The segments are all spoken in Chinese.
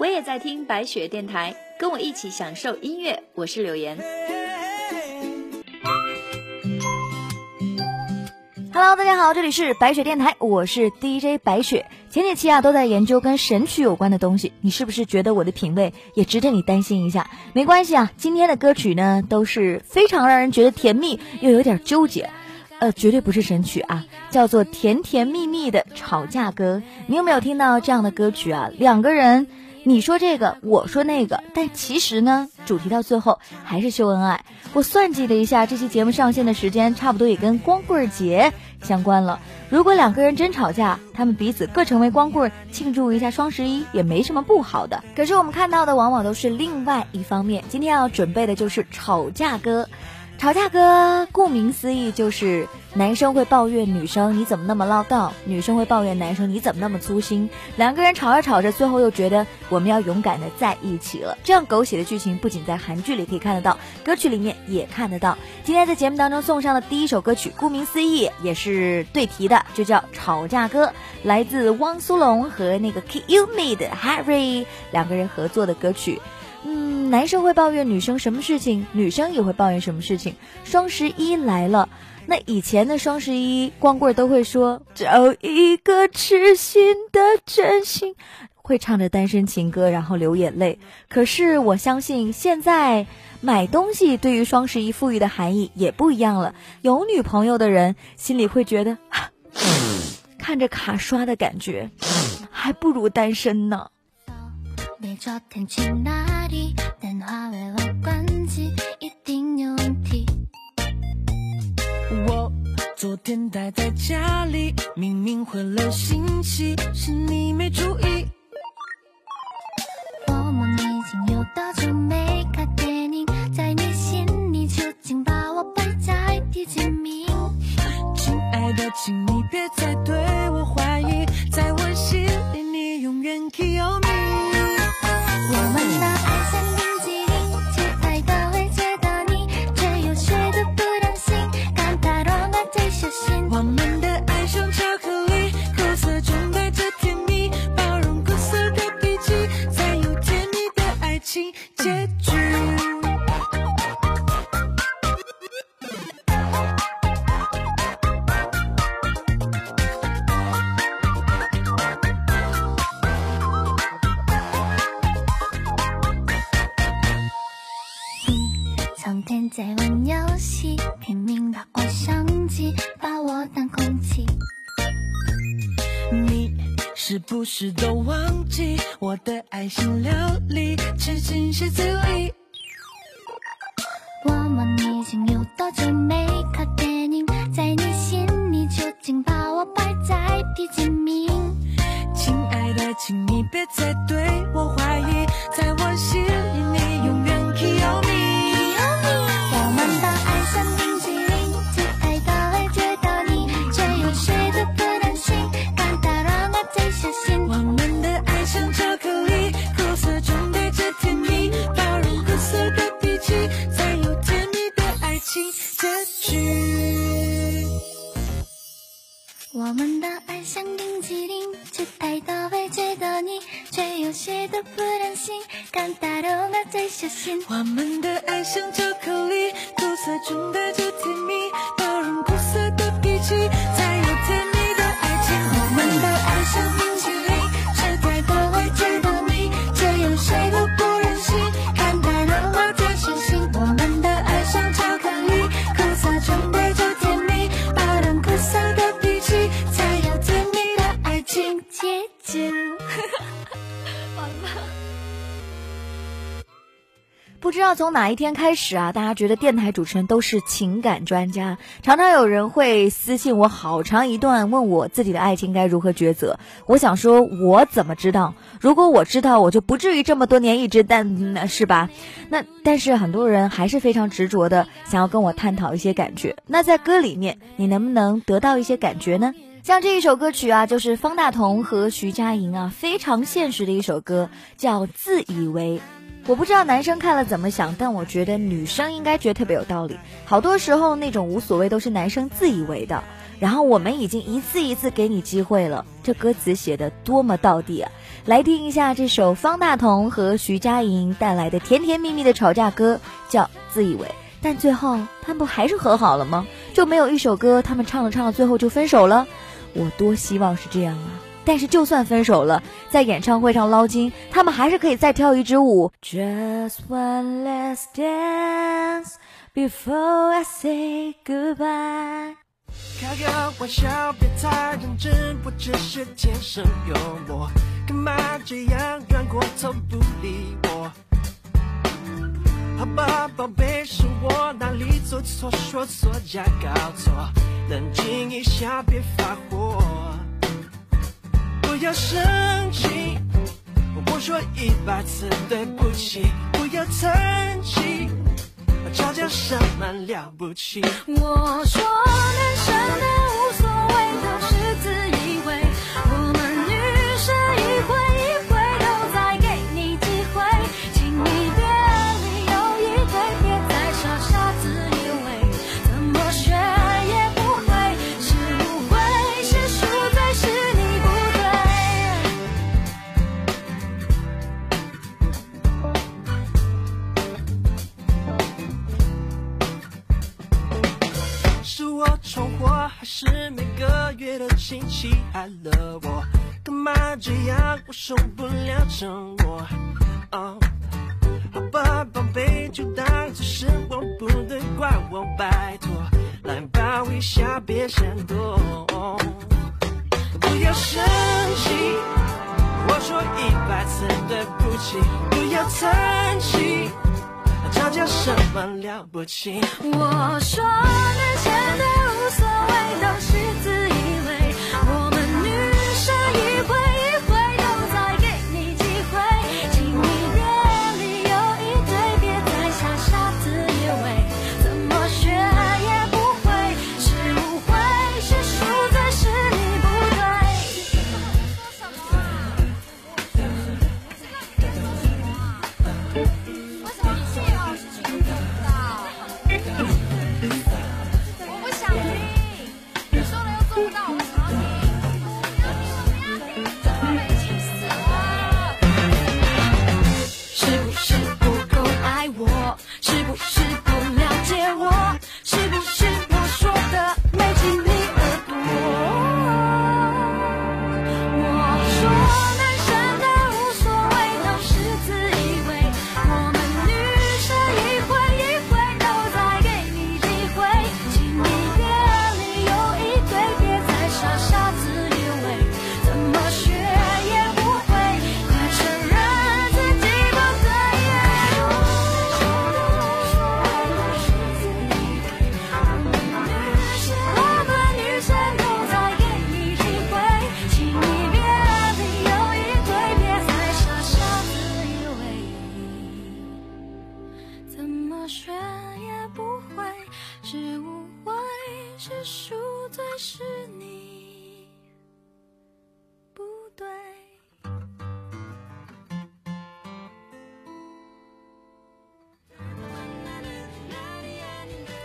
我也在听白雪电台，跟我一起享受音乐。我是柳岩。Hello，大家好，这里是白雪电台，我是 DJ 白雪。前几期啊都在研究跟神曲有关的东西，你是不是觉得我的品味也值得你担心一下？没关系啊，今天的歌曲呢都是非常让人觉得甜蜜又有点纠结，呃，绝对不是神曲啊，叫做甜甜蜜蜜的吵架歌。你有没有听到这样的歌曲啊？两个人。你说这个，我说那个，但其实呢，主题到最后还是秀恩爱。我算计了一下，这期节目上线的时间差不多也跟光棍节相关了。如果两个人真吵架，他们彼此各成为光棍，庆祝一下双十一也没什么不好的。可是我们看到的往往都是另外一方面。今天要准备的就是吵架歌。吵架歌顾名思义就是男生会抱怨女生你怎么那么唠叨，女生会抱怨男生你怎么那么粗心，两个人吵着吵着，最后又觉得我们要勇敢的在一起了。这样狗血的剧情不仅在韩剧里可以看得到，歌曲里面也看得到。今天在节目当中送上的第一首歌曲，顾名思义也是对题的，就叫吵架歌，来自汪苏泷和那个 K U Me 的 Harry 两个人合作的歌曲。嗯，男生会抱怨女生什么事情，女生也会抱怨什么事情。双十一来了，那以前的双十一，光棍都会说找一个痴心的真心，会唱着单身情歌，然后流眼泪。可是我相信，现在买东西对于双十一赋予的含义也不一样了。有女朋友的人心里会觉得，看着卡刷的感觉，还不如单身呢。我关机，一定有问题。我昨天待在家里，明明回了信息，是你没注意。我们已经有多久没看电影？在你心里究竟把我排在第几名？亲爱的，请你别再对事都忘记我的爱心料理，吃进谁嘴里？道从哪一天开始啊，大家觉得电台主持人都是情感专家，常常有人会私信我好长一段，问我自己的爱情该如何抉择。我想说，我怎么知道？如果我知道，我就不至于这么多年一直单，是吧？那但是很多人还是非常执着的想要跟我探讨一些感觉。那在歌里面，你能不能得到一些感觉呢？像这一首歌曲啊，就是方大同和徐佳莹啊，非常现实的一首歌，叫《自以为》。我不知道男生看了怎么想，但我觉得女生应该觉得特别有道理。好多时候那种无所谓都是男生自以为的。然后我们已经一次一次给你机会了，这歌词写的多么到底啊！来听一下这首方大同和徐佳莹带来的甜甜蜜蜜的吵架歌，叫《自以为》。但最后他们不还是和好了吗？就没有一首歌他们唱着唱着最后就分手了？我多希望是这样啊！但是就算分手了，在演唱会上捞金，他们还是可以再跳一支舞。Just one last dance before I say goodbye。开个玩笑，别太认真，我只是天生幽默，干嘛这样转过头不理我？好吧，宝贝，是我哪里做错，说错加搞错，冷静一下，别发火，不要生气，我说一百次对不起，不要叹气，吵架什么了不起？我说男生的还是每个月的亲戚害了我？干嘛这样？我受不了折磨。哦，好吧，宝贝，就当这是我不对，怪我，拜托，来抱一下，别闪躲。不要生气，我说一百次对不起，不要叹气，吵架什么了不起？我说你都是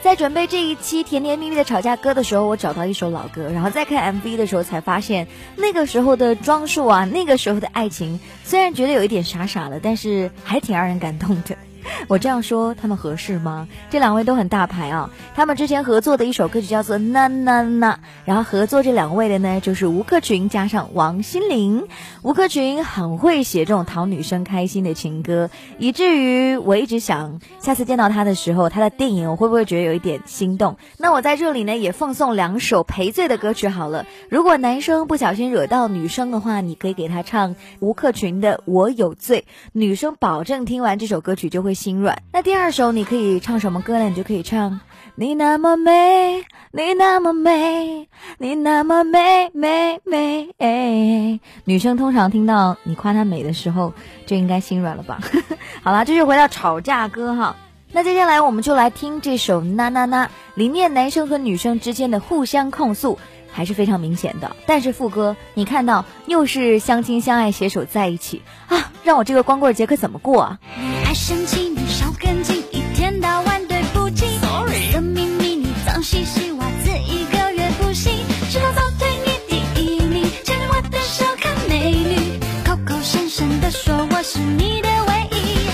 在准备这一期甜甜蜜蜜的吵架歌的时候，我找到一首老歌，然后再看 MV 的时候才发现，那个时候的装束啊，那个时候的爱情，虽然觉得有一点傻傻的，但是还挺让人感动的。我这样说他们合适吗？这两位都很大牌啊，他们之前合作的一首歌曲叫做《呐呐呐》，然后合作这两位的呢就是吴克群加上王心凌。吴克群很会写这种讨女生开心的情歌，以至于我一直想，下次见到他的时候，他的电影我会不会觉得有一点心动？那我在这里呢也奉送两首赔罪的歌曲好了。如果男生不小心惹到女生的话，你可以给他唱吴克群的《我有罪》，女生保证听完这首歌曲就会心软。那第二首你可以唱什么歌呢？你就可以唱。你那么美，你那么美，你那么美美美美。女生通常听到你夸她美的时候，就应该心软了吧？好啦，这就回到吵架歌哈。那接下来我们就来听这首《呐呐呐》，里面男生和女生之间的互相控诉还是非常明显的。但是副歌，你看到又是相亲相爱携手在一起啊，让我这个光棍节可怎么过啊？你爱生气，少跟筋，一天到晚对不起。Sorry，的秘密你脏兮兮袜子一个月不洗，吃饭早推你第一名，牵着我的手看美女，口口声声的说我是你的唯一。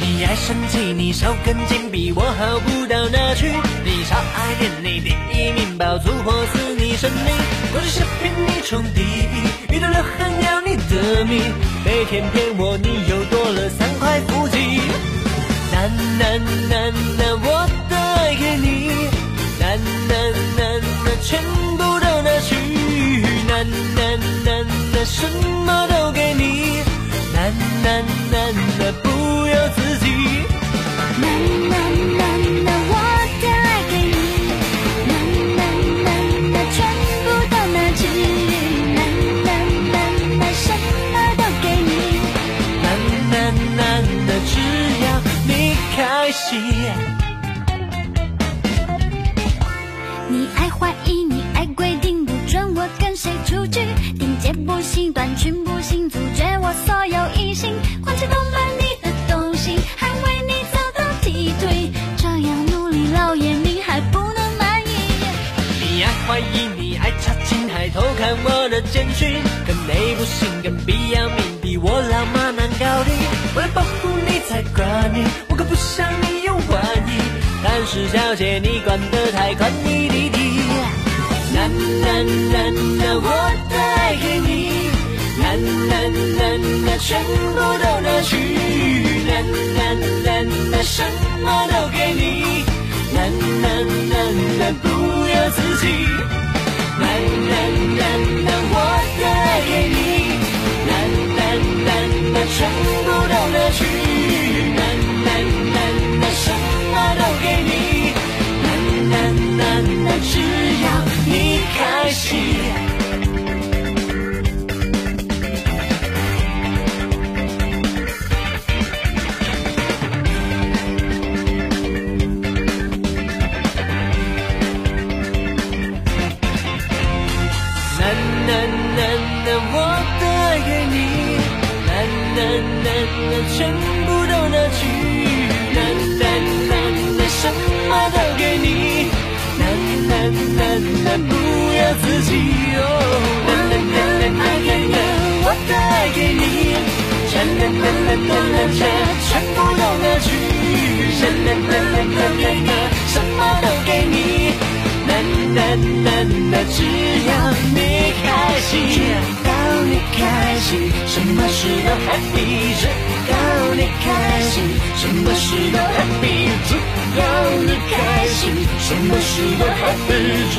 你爱生气，你少跟筋，比我好不到哪去。你少爱恋，你第一名，包租婆死你生命，我的视频你充第一，遇到了很要你的命，每天骗我你又多了三块腹肌。难难难难，我的爱给你，难难难难，全部都拿去，难难难难，什么都给你，难难难难，不由自己。难难难你爱怀疑，你爱规定，不准我跟谁出去。顶肩不行，短裙不行，阻绝我所有异性。况且偷买你的东西，还为你早到踢腿，这样努力老爷你还不能满意。你爱怀疑，你爱查寝，还偷看我的简讯，跟美不行，跟必要命，比我老妈难搞定。为了保护你才管你，是小姐，你管得太宽，你弟弟。难难难难，我的爱给你，难难难难，全部都拿去，难难难难，什么都给你，难难难难，不由自己。难难难难，我的爱给你，难难难难，全部都拿去，难难难难，什么都给你，只要你开心。难难难难，我的爱给你，难难难难，全全部都拿去，难难难难难难难，什么都给你。难难难难，只要你开心，只要你开心，什么事都 happy，只要你开心，什么事都 happy，只要你开心，什么事都 happy，只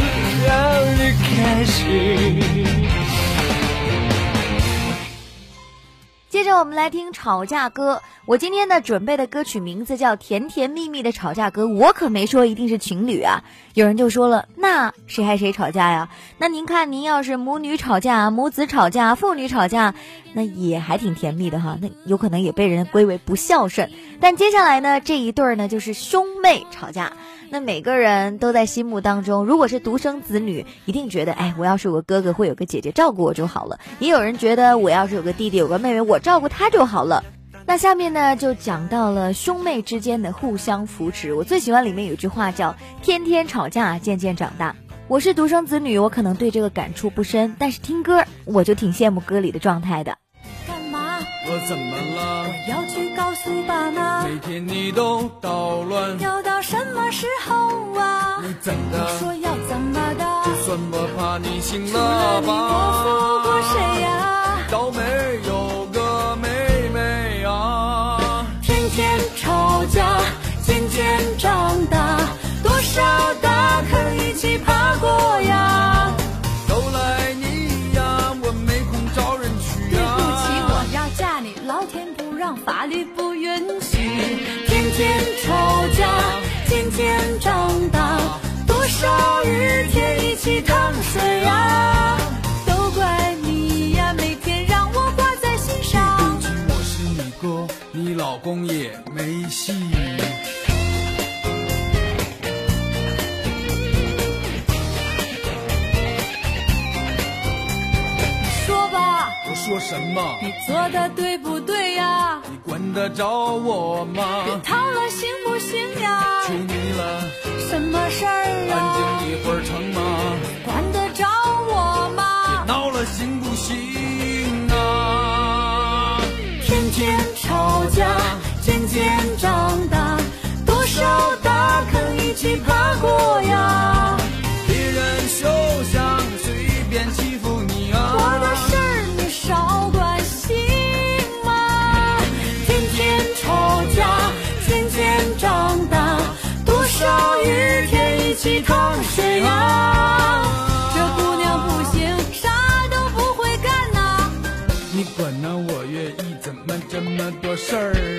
要你开心。接着我们来听吵架歌。我今天呢准备的歌曲名字叫《甜甜蜜蜜的吵架歌》，我可没说一定是情侣啊。有人就说了，那谁还谁吵架呀？那您看，您要是母女吵架、母子吵架、父女吵架，那也还挺甜蜜的哈。那有可能也被人归为不孝顺。但接下来呢，这一对儿呢就是兄妹吵架。那每个人都在心目当中，如果是独生子女，一定觉得，哎，我要是有个哥哥，会有个姐姐照顾我就好了。也有人觉得，我要是有个弟弟，有个妹妹，我照顾他就好了。那下面呢，就讲到了兄妹之间的互相扶持。我最喜欢里面有句话叫“天天吵架，渐渐长大”。我是独生子女，我可能对这个感触不深，但是听歌我就挺羡慕歌里的状态的。我怎么了？我要去告诉爸妈，每天你都捣乱，要到什么时候啊？你怎的？说要怎么的？就算我怕你醒除了你，了吧？我负过谁呀？倒霉有个妹妹啊。天天吵架，渐渐长大，多少大坑一起爬过呀。法律不允许。天天吵架，天天长大，多少日天一起淌水呀。都怪你呀，每天让我挂在心上。我是你哥，你老公也没戏。说吧，我说什么？你做的对管得着我吗？别吵了，行不行呀？求你了，什么事儿啊？安静一会儿成吗？管得着我吗？别闹了，行不行啊？天天吵架，渐渐长大，多少大坑一起爬过。这姑娘不行啥都不会干呐。你管呢我愿意怎么这么多事儿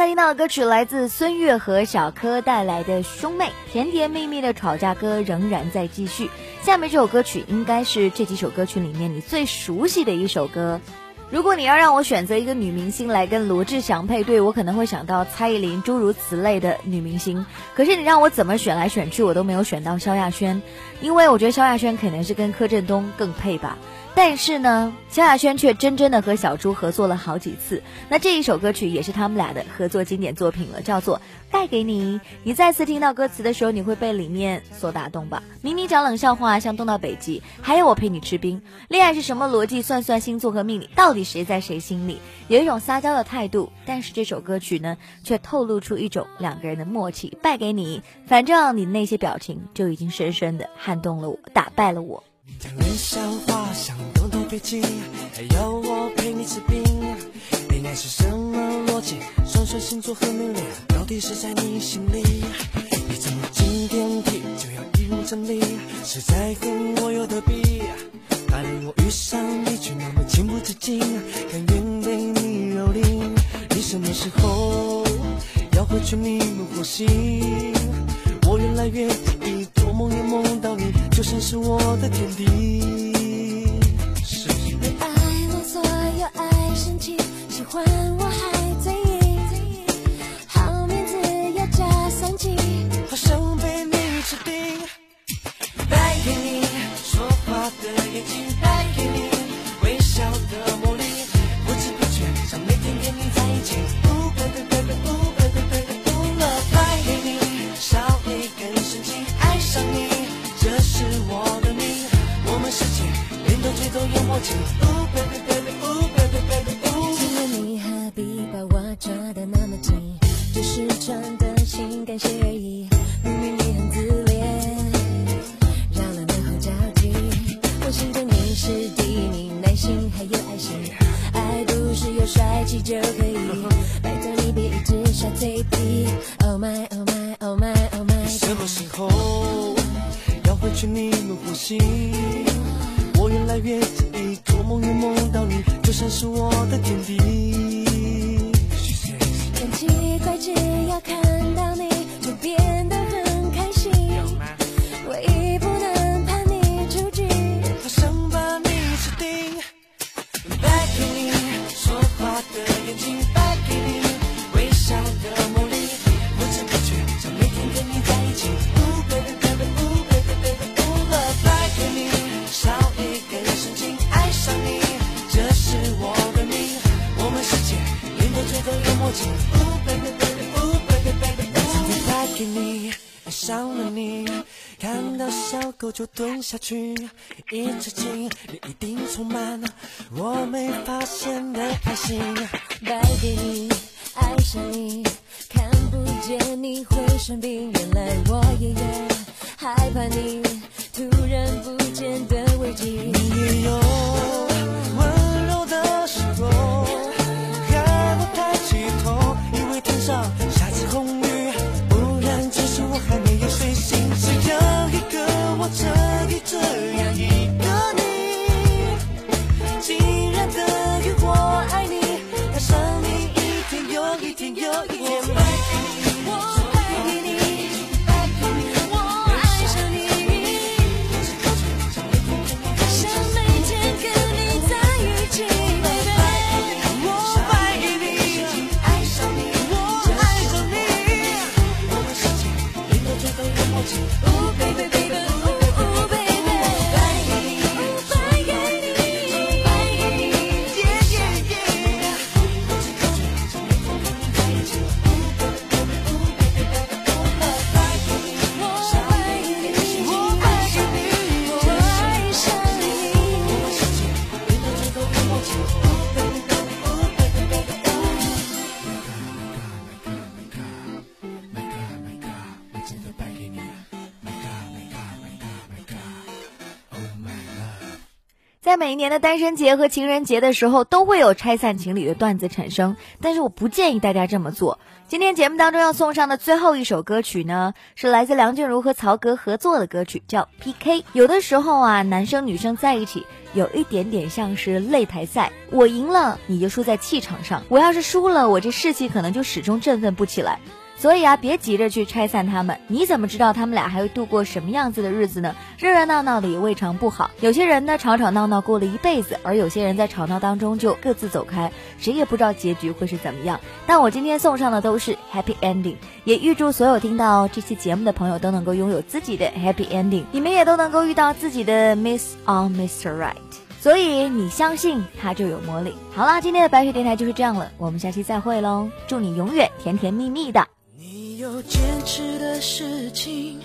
才听到歌曲来自孙悦和小柯带来的《兄妹》，甜甜蜜蜜的吵架歌仍然在继续。下面这首歌曲应该是这几首歌曲里面你最熟悉的一首歌。如果你要让我选择一个女明星来跟罗志祥配对，我可能会想到蔡依林诸如此类的女明星。可是你让我怎么选来选去，我都没有选到萧亚轩，因为我觉得萧亚轩可能是跟柯震东更配吧。但是呢，萧亚轩却真真的和小猪合作了好几次。那这一首歌曲也是他们俩的合作经典作品了，叫做《带给你》。你再次听到歌词的时候，你会被里面所打动吧？明明讲冷笑话，像冻到北极，还有我陪你吃冰。恋爱是什么逻辑？算算星座和命理，到底谁在谁心里？有一种撒娇的态度，但是这首歌曲呢，却透露出一种两个人的默契。败给你，反正你那些表情就已经深深的撼动了我，打败了我。讲冷笑话像东到北极，还要我陪你吃冰。恋爱是什么逻辑？算算星座和命理，到底是在你心里？你怎么进电梯就要一如真理？是在跟我有得比？反正我遇上你却那么情不自禁，甘愿被你蹂躏。你什么时候要回去你们呼吸？我越来越得意，做梦也梦到你，就像是我的天地。你爱我所有爱生气，喜欢我还嘴硬，好面子要加三级。好想被你吃定。带给你说话的眼睛，带给你下去，一直进，你一定充满我没发现的开心。败给你，爱上你，看不见你会生病，原来我也有害怕你突然不见的危机。每一年的单身节和情人节的时候，都会有拆散情侣的段子产生，但是我不建议大家这么做。今天节目当中要送上的最后一首歌曲呢，是来自梁静茹和曹格合作的歌曲，叫《PK》。有的时候啊，男生女生在一起，有一点点像是擂台赛，我赢了你就输在气场上，我要是输了，我这士气可能就始终振奋不起来。所以啊，别急着去拆散他们，你怎么知道他们俩还会度过什么样子的日子呢？热热闹闹的也未尝不好。有些人呢，吵吵闹闹过了一辈子，而有些人在吵闹当中就各自走开，谁也不知道结局会是怎么样。但我今天送上的都是 happy ending，也预祝所有听到这期节目的朋友都能够拥有自己的 happy ending，你们也都能够遇到自己的 Miss on Mr. Right。所以你相信它就有魔力。好啦，今天的白雪电台就是这样了，我们下期再会喽！祝你永远甜甜蜜蜜的。有坚持的事情，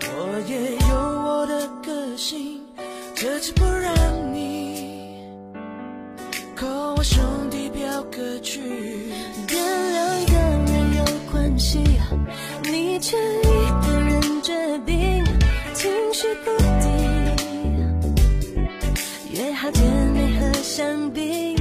我也有我的个性，这次不让你扣我兄弟表哥去。跟两个人有关系，你却一个人决定，情绪不定，约好见面和香槟。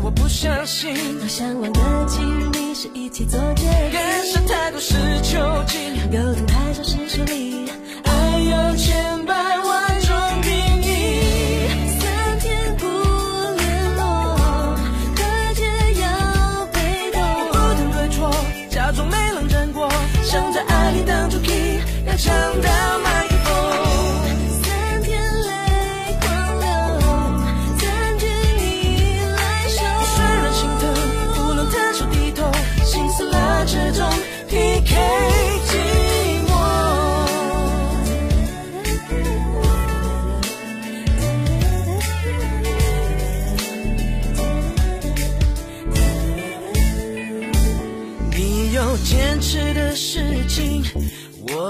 我不相信，好相忘的情，你是一起做决干涉定，太多是囚禁，沟通太少是疏离。爱有千百万种定义。三天不联络，可解要被动不动。谈对错，假装没冷战过，想在爱里当主 key，要抢到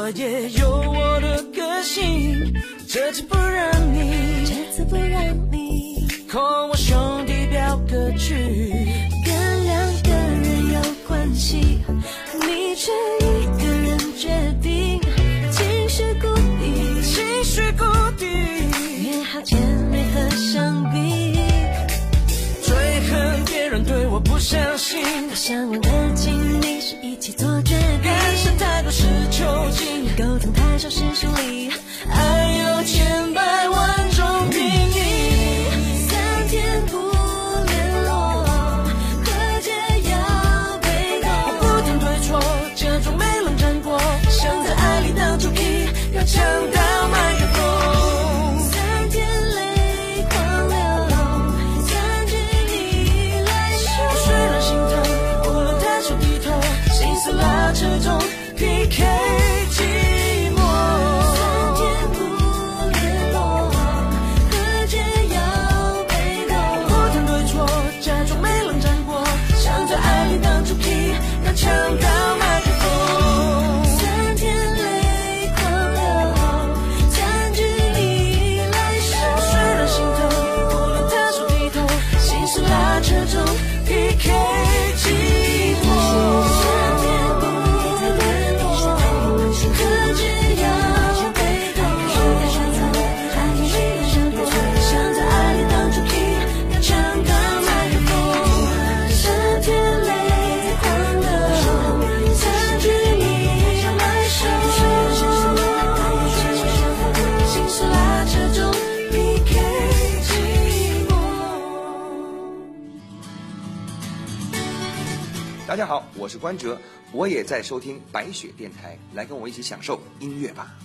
我也有我的个性，这次不让你这次不让你扣我兄弟表哥去。跟两个人有关系，你却一个人决定，情绪固定，情绪固定，约好姐妹和香槟。最恨别人对我不相信，相忘的情，你是一起做决定，太我是关喆，我也在收听白雪电台，来跟我一起享受音乐吧。